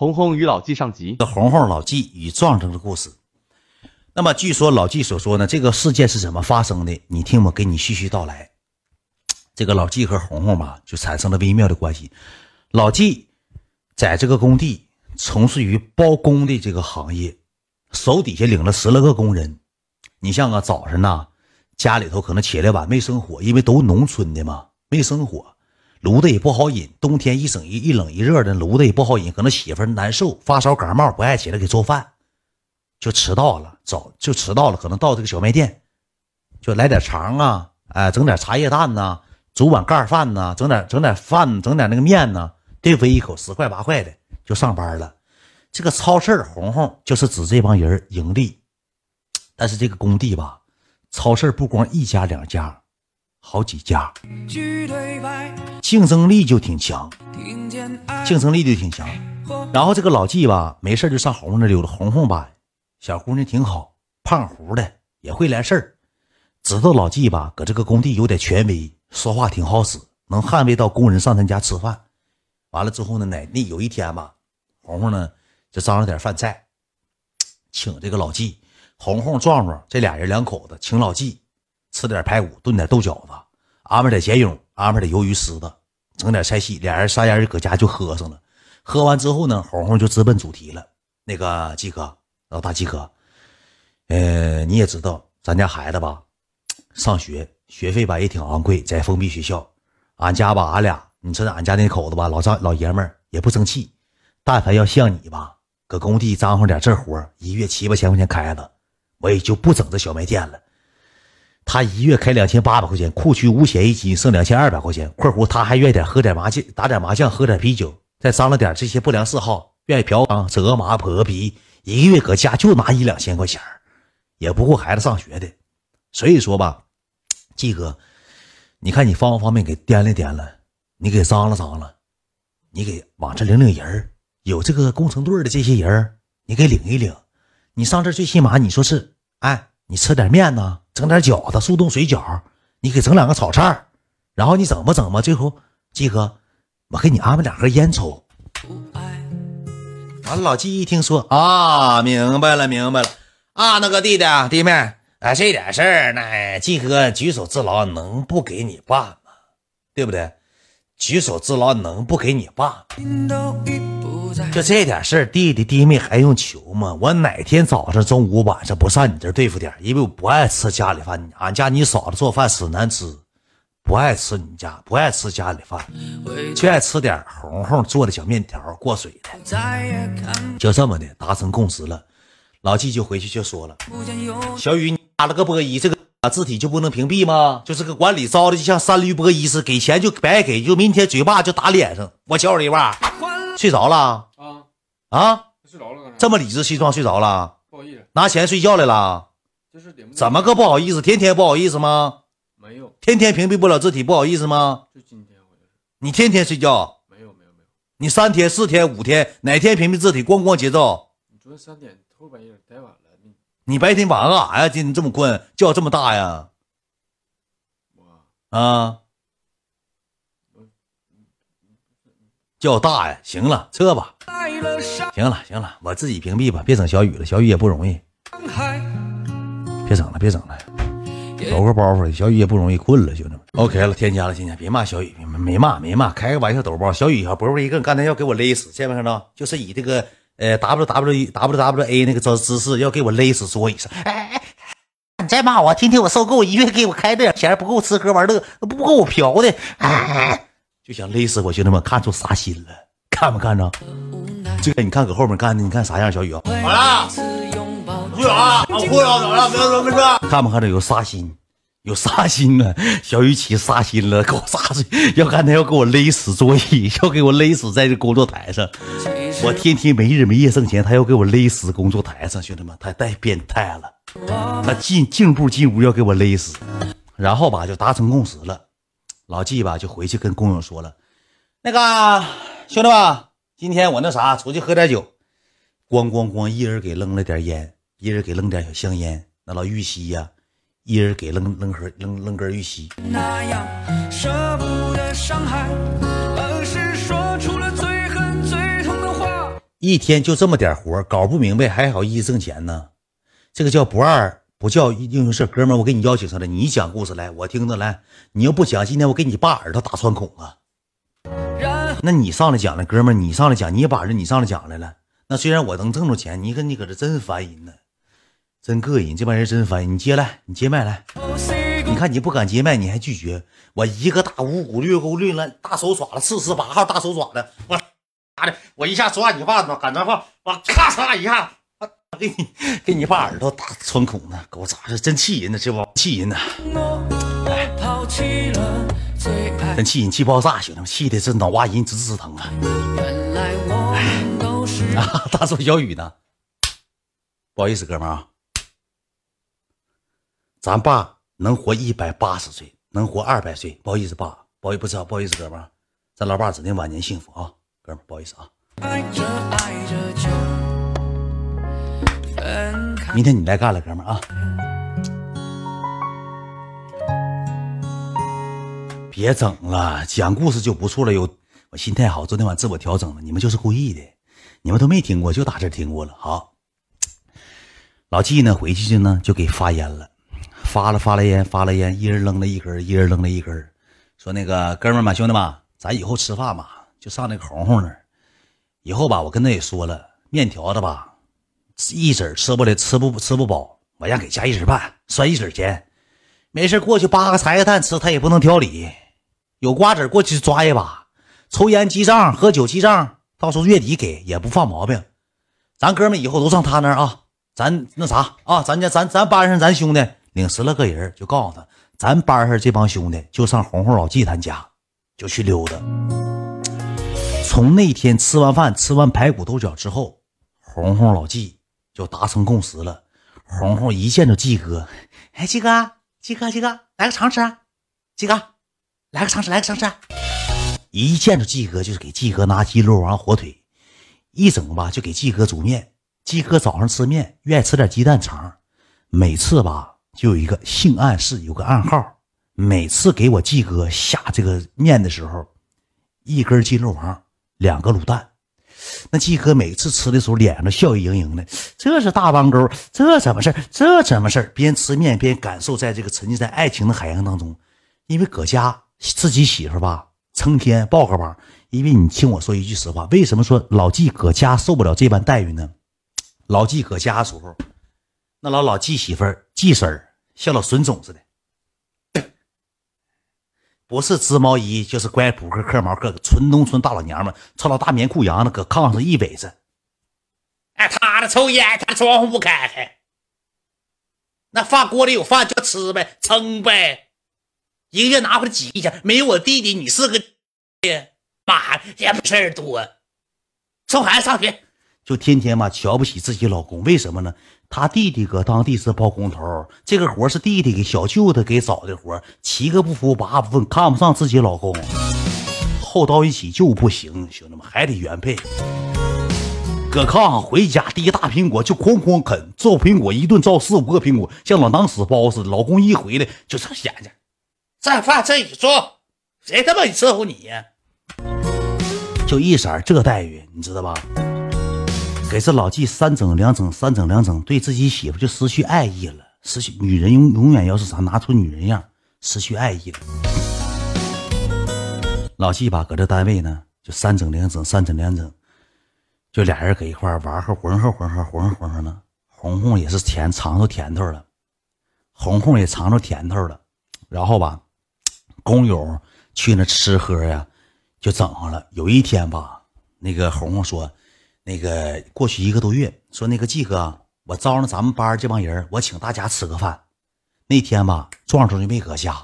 红红与老纪上集。红红老纪与壮壮的故事。那么，据说老纪所说呢，这个事件是怎么发生的？你听我给你细细道来。这个老纪和红红吧，就产生了微妙的关系。老纪在这个工地从事于包工的这个行业，手底下领了十来个工人。你像啊，早上呢，家里头可能起来晚，没生火，因为都农村的嘛，没生火。炉子也不好引，冬天一整一一冷一热的，炉子也不好引，可能媳妇难受，发烧感冒，不爱起来给做饭，就迟到了，早就迟到了，可能到这个小卖店，就来点肠啊，哎，整点茶叶蛋呐，煮碗盖饭呐，整点整点饭，整点那个面呐，对付一口十块八块的就上班了。这个超市红红就是指这帮人盈利，但是这个工地吧，超市不光一家两家。好几家，竞争力就挺强，竞争力就挺强。然后这个老纪吧，没事就上红红那溜达。红红吧，小姑娘挺好，胖乎的，也会来事儿。知道老纪吧，搁这个工地有点权威，说话挺好使，能捍卫到工人上他家吃饭。完了之后呢，哪那有一天吧，红红呢就张罗点饭菜，请这个老纪。红红、壮壮这俩人两口子请老纪。吃点排骨，炖点豆角子，安排点咸蛹，安排点鱿鱼丝的，整点菜系，俩人仨人搁家就喝上了。喝完之后呢，红红就直奔主题了。那个季哥，老大季哥，呃，你也知道咱家孩子吧，上学学费吧也挺昂贵，在封闭学校。俺家吧，俺俩，你说俺家那口子吧，老张老爷们儿也不争气。但凡要像你吧，搁工地张罗点这活一月七八千块钱开了，我也就不整这小卖店了。他一月开两千八百块钱，库区五险一金剩两千二百块钱。括弧他还愿意点喝点麻将，打点麻将，喝点啤酒，再张罗点这些不良嗜好，愿意嫖娼、折麻、破皮，一个月搁家就拿一两千块钱，也不顾孩子上学的。所以说吧，季哥，你看你方不方便给掂量掂量？你给张罗张罗，你给往这领领人有这个工程队的这些人你给领一领。你上这最起码你说是，哎，你吃点面呢。整点饺子、速冻水饺，你给整两个炒菜，然后你整吧整吧，最后季哥，我给你安排两盒烟抽。完了，老季一听说啊，明白了明白了啊，那个弟弟弟妹，哎，这点事儿，那季哥举手之劳能不给你办吗？对不对？举手之劳能不给你办？就这点事儿，弟弟弟妹还用求吗？我哪天早上、中午、晚上不上你这对付点？因为我不爱吃家里饭，俺家你嫂子做饭死难吃，不爱吃你家，不爱吃家里饭，就爱吃点红红做的小面条过水的。就这么的达成共识了，老纪就回去就说了：“小雨，你打了个波一，这个字体就不能屏蔽吗？就是个管理招的，就像三驴波一似，给钱就白给，就明天嘴巴就打脸上。我教你一把，睡着了。”啊，睡着了，这么理直气壮睡着了，不好意思，拿钱睡觉来了，就是怎么个不好意思？天天不好意思吗？没有，天天屏蔽不了字体，不好意思吗？就今天我就是。你天天睡觉？没有没有没有，你三天四天五天哪天屏蔽字体？咣咣节奏。你昨天三点后半夜太晚了，你你白天晚上干啥呀？今天这么困，觉这么大呀？我啊。叫大呀！行了，撤吧。行了行了，我自己屏蔽吧，别整小雨了，小雨也不容易。别整了，别整了，抖个包袱，小雨也不容易，困了，兄弟们。OK 了，添加了，添加，别骂小雨，没骂没骂，开个玩笑，抖包。小雨啊，不是一个，刚才要给我勒死，见没看到？就是以这个呃 W W W W A 那个姿姿势要给我勒死桌椅上。哎哎哎！你再骂我，天天我受够，一个月给我开这点钱，不够吃喝玩乐，不够我嫖的。哎。就想勒死我，兄弟们看出啥心了，看没看着？这个你看搁后面干的，你看啥样？小雨，好了，不远啊，我裤衩走了，没说没事。看没看着有杀心？有杀心啊！小雨起杀心了，给我杀死！要刚才要给我勒死桌椅，要给我勒死在这工作台上。我天天没日没夜挣钱，他要给我勒死工作台上，兄弟们，他太变态了。他进进步进屋要给我勒死，然后吧就达成共识了。老纪吧，就回去跟工友说了，那个兄弟们，今天我那啥，出去喝点酒，咣咣咣，一人给扔了点烟，一人给扔点小香烟，那老玉溪呀，一人给扔扔盒扔扔根玉溪。那样舍不得伤害一天就这么点活搞不明白还好意思挣钱呢，这个叫不二不叫英雄事。哥们，我给你邀请上来，你讲故事来，我听着来。你要不讲，今天我给你爸耳朵打穿孔啊！那你上来讲了，哥们，你上来讲，你把着你上来讲来了。那虽然我能挣着钱，你可你搁这真烦人呢，真膈应，这帮人真烦人。你接来，你接麦来。你看你不敢接麦，你还拒绝我一个大五谷略勾略烂大手爪子，四十八号大手爪子，我妈的，我一下抓你爸子，赶着话，我咔嚓一下，给你给你爸耳朵打穿孔呢，狗咋是？真气人呢，这不气人呢，真气人，气爆炸，兄弟们，气的这脑瓜仁直直疼啊！啊，大手小雨呢？不好意思，哥们儿啊，咱爸。能活一百八十岁，能活二百岁。不好意思，爸，不好意思，不知道，不好意思，哥们儿，咱老爸指定晚年幸福啊，哥们儿，不好意思啊。明天你来干了，哥们儿啊。别整了，讲故事就不错了。有我心态好，昨天晚自我调整了。你们就是故意的，你们都没听过，就打这听过了。好，老纪呢，回去就呢，就给发烟了。发了发了烟，发了烟，一人扔了一根，一人扔了一根。说那个哥们儿们，兄弟们，咱以后吃饭吧，就上那个红红那儿。以后吧，我跟他也说了，面条子吧，一子吃不了，吃不吃不饱，我让给加一子半，算一子钱。没事过去扒个柴个蛋吃，他也不能挑理。有瓜子过去抓一把，抽烟记账，喝酒记账，到时候月底给也不犯毛病。咱哥们以后都上他那儿啊，咱那啥啊，咱家咱咱班上咱兄弟。领十来个人，就告诉他，咱班上这帮兄弟就上红红老纪他家，就去溜达。从那天吃完饭，吃完排骨豆角之后，红红老纪就达成共识了。红红一见着季哥，哎，季哥，季哥，季哥，来个尝吃，季哥，来个尝吃，来个尝吃。一见着季哥，就是给季哥拿鸡肉丸、火腿，一整吧就给季哥煮面。季哥早上吃面，愿意吃点鸡蛋肠，每次吧。就有一个性暗示，有个暗号。每次给我季哥下这个面的时候，一根鸡肉丸，两个卤蛋。那季哥每次吃的时候，脸上都笑意盈盈的。这是大帮沟，这怎么事这怎么事边吃面边感受，在这个沉浸在爱情的海洋当中。因为搁家自己媳妇吧，成天抱个膀。因为你听我说一句实话，为什么说老季搁家受不了这般待遇呢？老季搁家的时候。那老老季媳妇儿、季婶儿像老孙总似的，不是织毛衣就是乖扑克嗑毛嗑，纯农村大老娘们穿老大棉裤洋子，搁炕上一围着。哎，他的抽烟，他窗户不开开，那饭锅里有饭就吃呗，撑呗，一个月拿回来几千，没有我弟弟，你是个爹 妈也不事儿多，送孩子上学。就天天嘛瞧不起自己老公，为什么呢？他弟弟搁当地是包工头，这个活是弟弟给小舅子给找的活，七个不服八不忿，看不上自己老公，后到一起就不行，兄弟们还得原配。搁炕回家第一大苹果就哐哐啃，造苹果一顿造四五个苹果，像老囊死包似的。老公一回来就成闲着，这饭这一做，谁他妈伺候你呀？就一色这待遇，你知道吧？给这老纪三整两整三整两整，对自己媳妇就失去爱意了。失去女人永永远要是啥拿出女人样，失去爱意了。老纪吧，搁这单位呢，就三整两整三整两整，就俩人搁一块玩和浑和浑和浑和浑呵呢。红红也是甜尝着甜头了，红红也尝着甜头了。然后吧，工友去那吃喝呀，就整上了。有一天吧，那个红红说。那个过去一个多月，说那个季哥，我招上咱们班这帮人，我请大家吃个饭。那天吧，壮壮就没搁家。